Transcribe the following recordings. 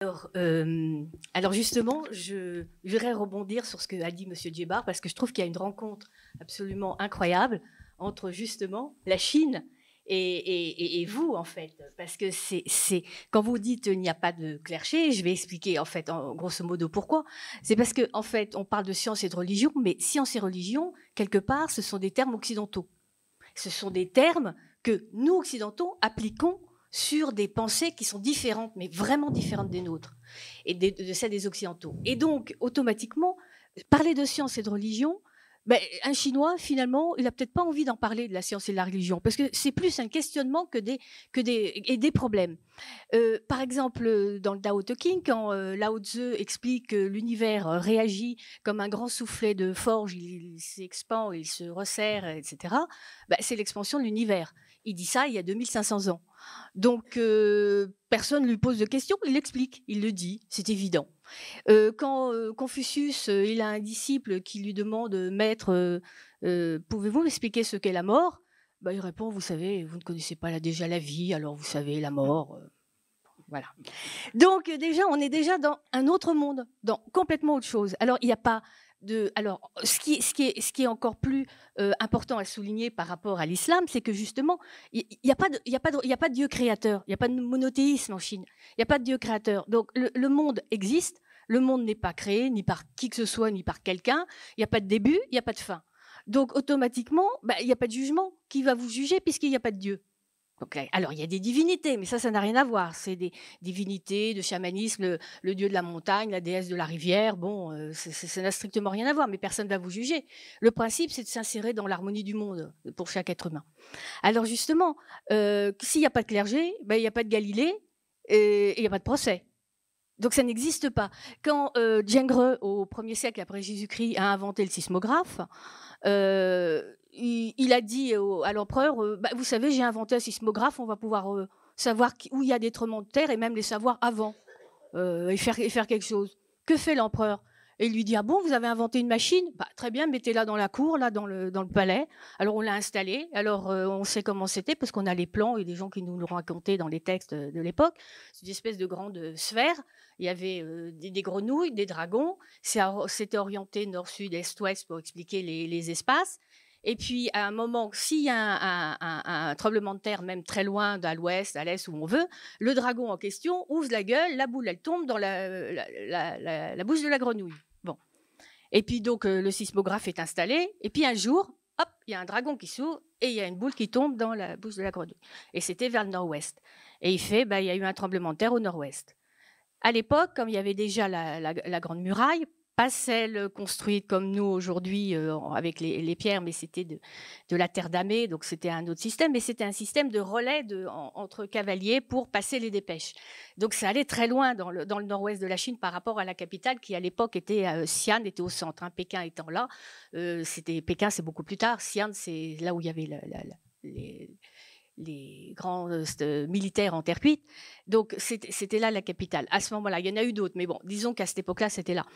Alors, euh, alors justement, je, voudrais rebondir sur ce que a dit M. Djebar, parce que je trouve qu'il y a une rencontre absolument incroyable entre justement la Chine et, vous, en fait. Parce que c'est quand vous dites qu'il n'y a pas de clerché, je vais expliquer, en fait, en, grosso modo, pourquoi. C'est parce qu'en en fait, on parle de science et de religion, mais science et religion, quelque part, ce sont des termes occidentaux. Ce sont des termes que nous, occidentaux, appliquons sur des pensées qui sont différentes, mais vraiment différentes des nôtres et de, celles des occidentaux. Et donc, automatiquement, parler de science et de religion, ben, un Chinois, finalement, il n'a peut-être pas envie d'en parler de la science et de la religion, parce que c'est plus un questionnement que des, et des problèmes. Euh, par exemple, dans le Tao Te Ching, quand euh, Lao Tzu explique que l'univers réagit comme un grand soufflet de forge, il, s'expand, il se resserre, etc., ben, c'est l'expansion de l'univers. Il dit ça il y a 2500 ans. Donc, euh, personne ne lui pose de questions, il l'explique, il le dit, c'est évident. Euh, quand euh, Confucius, il a un disciple qui lui demande, Maître, pouvez-vous m'expliquer ce qu'est la mort? Bah, Il répond, vous savez, vous ne connaissez pas déjà la vie, alors vous savez, la mort. voilà. Donc déjà, on est déjà dans un autre monde, dans complètement autre chose. Alors, il n'y a pas alors, ce qui, est, encore plus euh, important à souligner par rapport à l'islam, c'est que justement, il n'y a, pas de, a, Dieu créateur, il n'y a pas de monothéisme en Chine, il n'y a pas de Dieu créateur. Donc, le, monde existe, le monde n'est pas créé ni par qui que ce soit, ni par quelqu'un, il n'y a pas de début, il n'y a pas de fin. Donc, automatiquement, bah, il n'y a pas de jugement. Qui va vous juger puisqu'il n'y a pas de Dieu? Alors, il y a des divinités, mais ça, ça n'a rien à voir. C'est des divinités de chamanisme, le, dieu de la montagne, la déesse de la rivière. Bon, euh, ça n'a strictement rien à voir, mais personne ne va vous juger. Le principe, c'est de s'insérer dans l'harmonie du monde pour chaque être humain. Alors, justement, euh, s'il n'y a pas de clergé, ben, il n'y a pas de Galilée et il n'y a pas de procès. Donc ça n'existe pas. Quand euh, au 1er siècle après Jésus-Christ, a inventé le sismographe, euh, il, a dit à l'empereur, euh, bah, vous savez, j'ai inventé un sismographe, on va pouvoir euh, savoir où il y a des tremblements de terre et même les savoir avant et faire quelque chose. Que fait l'empereur? Et il lui dit ah bon vous avez inventé une machine? Bah, très bien mettez-la dans la cour là dans le palais. Alors on l'a installée. Alors on sait comment c'était parce qu'on a les plans et des gens qui nous l'ont raconté dans les textes de l'époque. C'est une espèce de grande sphère. Il y avait des, grenouilles des dragons. C'était orienté nord sud est ouest pour expliquer les, espaces. Et puis, à un moment, s'il y a un, tremblement de terre, même très loin, à l'ouest, à l'est, où on veut, le dragon en question ouvre la gueule, la boule, elle tombe dans la, bouche de la grenouille. Et puis, donc, euh, le sismographe est installé. Et puis, un jour, hop, il y a un dragon qui s'ouvre et il y a une boule qui tombe dans la bouche de la grenouille. Et c'était vers le nord-ouest. Et il fait, bah, il y a eu un tremblement de terre au nord-ouest. À l'époque, comme il y avait déjà la, Grande Muraille, pas celle construite comme nous aujourd'hui euh, avec les, pierres, mais c'était de, la terre damée, donc c'était un autre système, mais c'était un système de relais entre cavaliers pour passer les dépêches. Donc ça allait très loin dans le, nord-ouest de la Chine par rapport à la capitale qui à l'époque était euh, Xi'an, était au centre, hein, Pékin étant là. Euh, c'était Pékin, c'est beaucoup plus tard. Xi'an, c'est là où il y avait les les grands euh, militaires en terre cuite. Donc c'était là la capitale. À ce moment-là, il y en a eu d'autres, mais bon, disons qu'à cette époque-là, c'était là.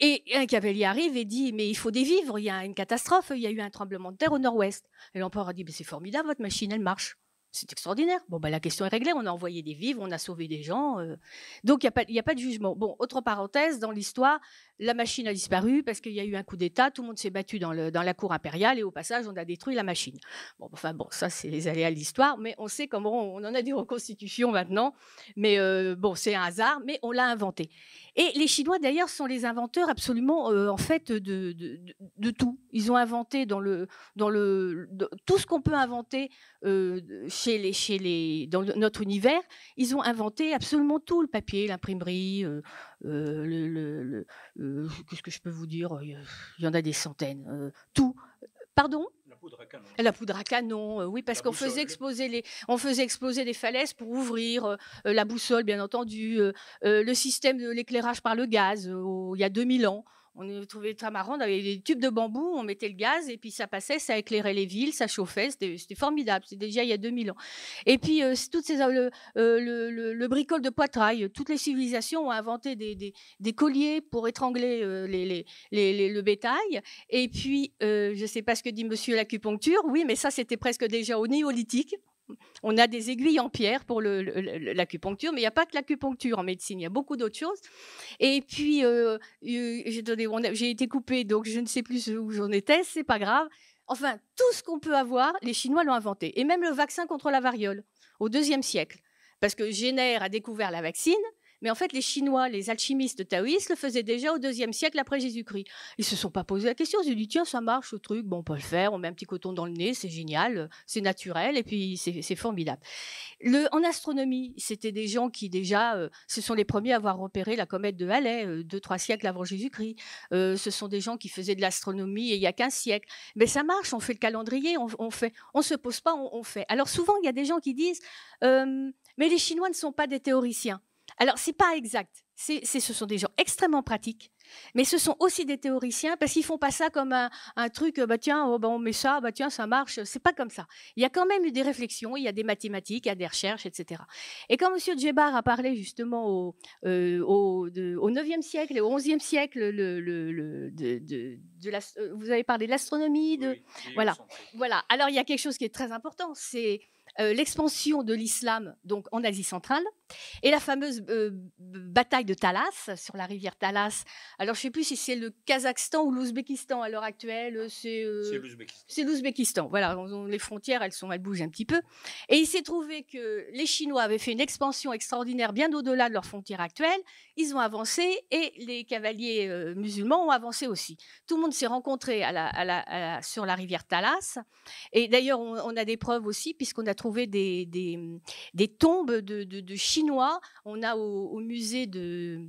Et un cavalier arrive et dit mais il faut des vivres, il y a une catastrophe, il y a eu un tremblement de terre au nord-ouest. Et l'empereur a dit c'est formidable, votre machine elle marche. C'est extraordinaire. Bon, bah, la question est réglée. On a envoyé des vivres, on a sauvé des gens. Euh. Donc, il n'y a, a, pas de jugement. Bon, autre parenthèse, dans l'histoire, la machine a disparu parce qu'il y a eu un coup d'État. Tout le monde s'est battu dans, le, dans, la cour impériale et au passage, on a détruit la machine. Bon, enfin, bon, ça, c'est les aléas de l'histoire. Mais on sait comment on, en a des reconstitutions maintenant. Mais euh, bon, c'est un hasard, mais on l'a inventé. Et les Chinois, d'ailleurs, sont les inventeurs absolument, euh, en fait, de, de, tout. Ils ont inventé dans, le, dans le, tout ce qu'on peut inventer chez les, chez les, dans notre univers. Ils ont inventé absolument tout, le papier, l'imprimerie, euh, le, qu'est-ce que je peux vous dire Il y en a des centaines. tout. Pardon? Poudre à canon. La poudre à canon, euh, oui, parce qu'on faisait exploser les, on faisait exploser les falaises pour ouvrir euh, euh, la boussole, bien entendu, le système de l'éclairage par le gaz, il y a 2000 ans. On trouvait très marrant, on avait des tubes de bambou, on mettait le gaz et puis ça passait, ça éclairait les villes, ça chauffait, c'était formidable, c'était déjà il y a 2000 ans. Et puis euh, toutes ces, euh, le, le, bricole de poitrail, toutes les civilisations ont inventé des, colliers pour étrangler euh, le bétail. Et puis, je ne sais pas ce que dit monsieur l'acupuncture, oui, mais ça c'était presque déjà au néolithique. On a des aiguilles en pierre pour l'acupuncture, mais il n'y a pas que l'acupuncture en médecine, il y a beaucoup d'autres choses. Et puis, euh, j'ai été coupée, donc je ne sais plus où j'en étais, c'est pas grave. Enfin, tout ce qu'on peut avoir, les Chinois l'ont inventé. Et même le vaccin contre la variole, au deuxième siècle. Parce que Jenner a découvert la vaccine, mais en fait, les Chinois, les alchimistes taoïstes le faisaient déjà au deuxième siècle après Jésus-Christ. Ils se sont pas posé la question. Ils ont dit tiens, ça marche ce truc, bon, on peut le faire. On met un petit coton dans le nez, c'est génial, c'est naturel et puis c'est formidable. Le, en astronomie, c'était des gens qui déjà, euh, ce sont les premiers à avoir repéré la comète de Halley euh, deux trois siècles avant Jésus-Christ. Euh, ce sont des gens qui faisaient de l'astronomie il y a 15 siècles. Mais ça marche. On fait le calendrier, on, on fait, on se pose pas, on fait. Alors souvent, il y a des gens qui disent mais les Chinois ne sont pas des théoriciens. Alors, c'est pas exact. C'est, ce sont des gens extrêmement pratiques, mais ce sont aussi des théoriciens parce qu'ils font pas ça comme un, truc, bah tiens, oh, bah, on met ça, bah tiens, ça marche. C'est pas comme ça. Il y a quand même eu des réflexions, il y a des mathématiques, il y a des recherches, etc. Et quand M. Djebar a parlé justement au, euh, au, 9e siècle et au 11e siècle, le, le, de, de, euh, vous avez parlé de l'astronomie, de, voilà, voilà. Alors il y a quelque chose qui est très important, c'est euh, l'expansion de l'islam donc en Asie centrale et la fameuse euh, bataille de Talas sur la rivière Talas. Alors je ne sais plus si c'est le Kazakhstan ou l'Ouzbékistan à l'heure actuelle. Euh, c'est l'Ouzbékistan. Voilà, les frontières elles sont elles bougent un petit peu. Et il s'est trouvé que les Chinois avaient fait une expansion extraordinaire bien au-delà de leurs frontières actuelles. Ils ont avancé et les cavaliers musulmans ont avancé aussi. Tout le monde s'est rencontré à la, sur la rivière Talas. Et d'ailleurs on, on, a des preuves aussi puisqu'on a trouver des, des, tombes de, de, Chinois. On a au, musée de,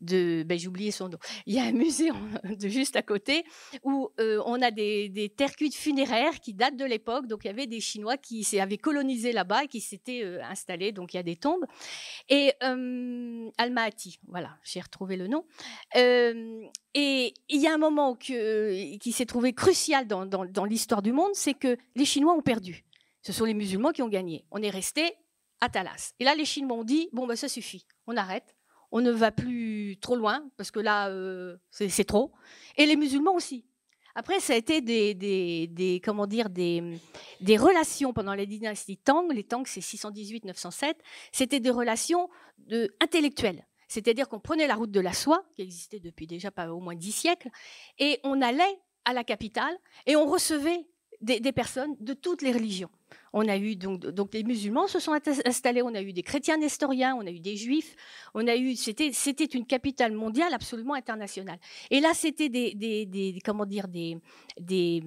ben, j'ai oublié son nom. Il y a un musée de juste à côté où euh, on a des, des, cuites funéraires qui datent de l'époque. Donc il y avait des Chinois qui avaient colonisé là-bas et qui s'étaient euh, installés. Donc il y a des tombes. Et euh, voilà, j'ai retrouvé le nom. et il y a un moment qui s'est trouvé crucial dans, dans l'histoire du monde, c'est que les Chinois ont perdu. Ce sont les musulmans qui ont gagné. On est resté à Talas. Et là, les Chinois ont dit bon, ben, ça suffit, on arrête, on ne va plus trop loin, parce que là, euh, c'est trop. Et les musulmans aussi. Après, ça a été des, comment dire, des, des, relations pendant la dynastie Tang. Les Tang, c'est 618-907. C'était des relations de, intellectuelles. C'est-à-dire qu'on prenait la route de la soie, qui existait depuis déjà pas au moins dix siècles, et on allait à la capitale et on recevait des, personnes de toutes les religions. On a eu donc, donc les musulmans se sont installés, on a eu des chrétiens nestoriens, on a eu des juifs, on a eu c'était c'était une capitale mondiale absolument internationale. Et là c'était des, comment dire des des,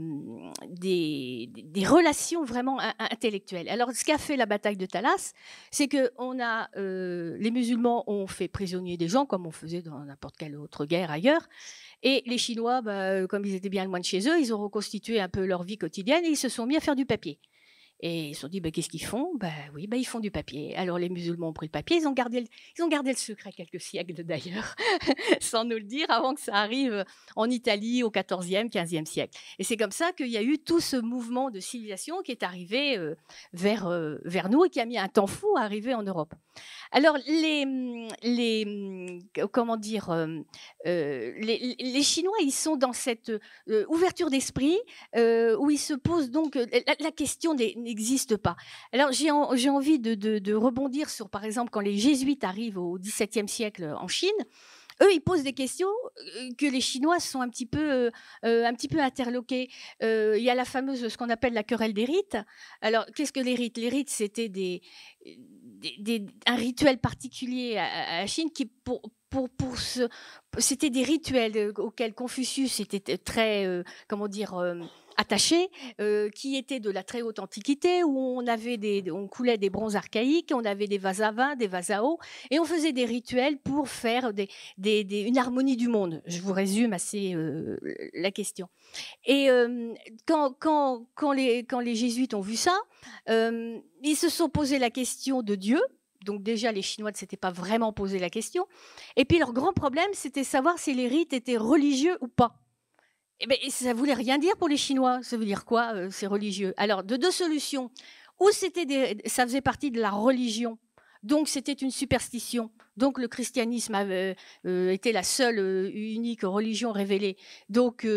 relations vraiment intellectuelles. Alors ce qu'a fait la bataille de Talas, c'est que on a euh, les musulmans ont fait prisonnier des gens comme on faisait dans n'importe quelle autre guerre ailleurs. Et les Chinois, bah, comme ils étaient bien loin de chez eux, ils ont reconstitué un peu leur vie quotidienne et ils se sont mis à faire du papier. Et ils se sont dit, bah, qu'est-ce qu'ils font? Bah, Oui, bah, ils font du papier. Alors les musulmans ont pris le papier, ils ont gardé le, ils ont gardé le secret quelques siècles d'ailleurs, sans nous le dire, avant que ça arrive en Italie au XIVe, XVe siècle. Et c'est comme ça qu'il y a eu tout ce mouvement de civilisation qui est arrivé euh, vers, euh, vers nous et qui a mis un temps fou à arriver en Europe. Alors les, les comment dire, euh, les, Chinois, ils sont dans cette ouverture d'esprit où ils se posent donc la question des n'existe pas. Alors j'ai envie de, rebondir sur, par exemple, quand les jésuites arrivent au XVIIe siècle en Chine, eux, ils posent des questions euh, que les Chinois sont un petit peu, euh, euh, un petit peu interloqués. il y a la fameuse, ce qu'on appelle la querelle des rites. Alors, qu'est-ce que les rites? Les rites, c'était des, un rituel particulier à, la Chine qui, pour, pour, pour ce, c'était des rituels auxquels Confucius était très, comment dire, attachés, euh, qui étaient de la très haute antiquité, où on avait on coulait des bronzes archaïques, on avait des vases à vin, des vases à eau, et on faisait des rituels pour faire une harmonie du monde. Je vous résume assez euh, la question. Et euh, quand, quand, quand, les, quand les jésuites ont vu ça, ils se sont posé la question de Dieu. Donc déjà, les Chinois ne s'étaient pas vraiment posé la question. Et puis leur grand problème, c'était savoir si les rites étaient religieux ou pas. Eh ben, ça voulait rien dire pour les Chinois. Ça veut dire quoi, euh, c'est religieux? Alors, de deux solutions. Ou c'était ça faisait partie de la religion, donc c'était une superstition. Donc le christianisme euh, été la seule, euh, unique religion révélée. Donc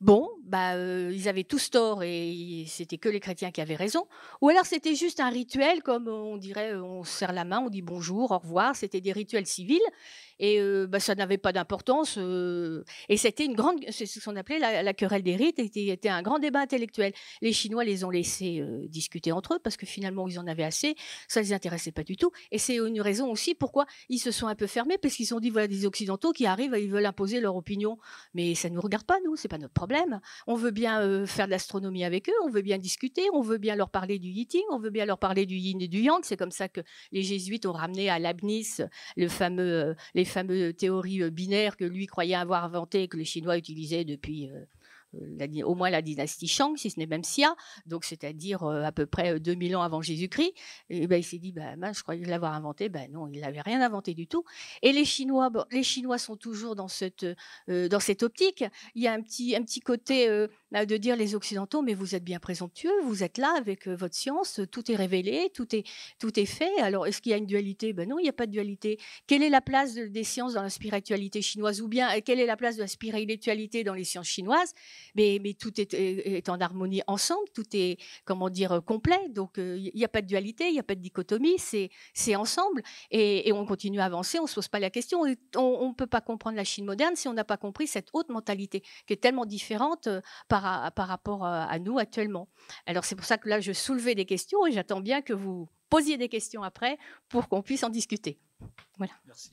bon, bah, ils avaient tous tort et c'était que les chrétiens qui avaient raison, ou alors c'était juste un rituel, comme on dirait, on serre la main, on dit bonjour, au revoir, c'était des rituels civils, et bah, ça n'avait pas d'importance. et c'était une grande, c'est ce qu'on appelait la, querelle des rites, était, était, un grand débat intellectuel. Les Chinois les ont laissés discuter entre eux parce que finalement ils en avaient assez, ça les intéressait pas du tout. Et c'est une raison aussi pourquoi ils se sont un peu fermés parce qu'ils ont dit voilà des Occidentaux qui arrivent, ils veulent imposer leur opinion, mais ça ne nous regarde pas nous, c'est pas notre problème. On veut bien faire de l'astronomie avec eux, on veut bien discuter, on veut bien leur parler du Yiting, on veut bien leur parler du Yin et du Yang. C'est comme ça que les jésuites ont ramené à Leibniz le fameux les fameuses théories binaires que lui croyait avoir inventées et que les Chinois utilisaient depuis euh, au moins la dynastie Shang, si ce n'est même Xia, donc c'est-à-dire euh, à peu près 2000 euh, ans avant Jésus-Christ. Et ben, il s'est dit, ben, je croyais l'avoir inventé. Ben non, il n'avait rien inventé du tout. Et les Chinois, les Chinois sont toujours dans cette, dans cette optique. Il y a un petit, un petit côté de dire les Occidentaux, mais vous êtes bien présomptueux, vous êtes là avec votre science, tout est révélé, tout est, tout est fait. Alors, est-ce qu'il y a une dualité? Ben non, il n'y a pas de dualité. Quelle est la place des sciences dans la spiritualité chinoise? Ou bien, quelle est la place de la spiritualité dans les sciences chinoises? Mais, tout est, en harmonie ensemble, tout est, comment dire, complet. Donc, il n'y a pas de dualité, il n'y a pas de dichotomie, c'est ensemble. Et, on continue à avancer, on ne se pose pas la question. On ne peut pas comprendre la Chine moderne si on n'a pas compris cette haute mentalité qui est tellement différente par, rapport à nous actuellement. Alors, c'est pour ça que là, je soulevais des questions et j'attends bien que vous posiez des questions après pour qu'on puisse en discuter. Voilà. Merci.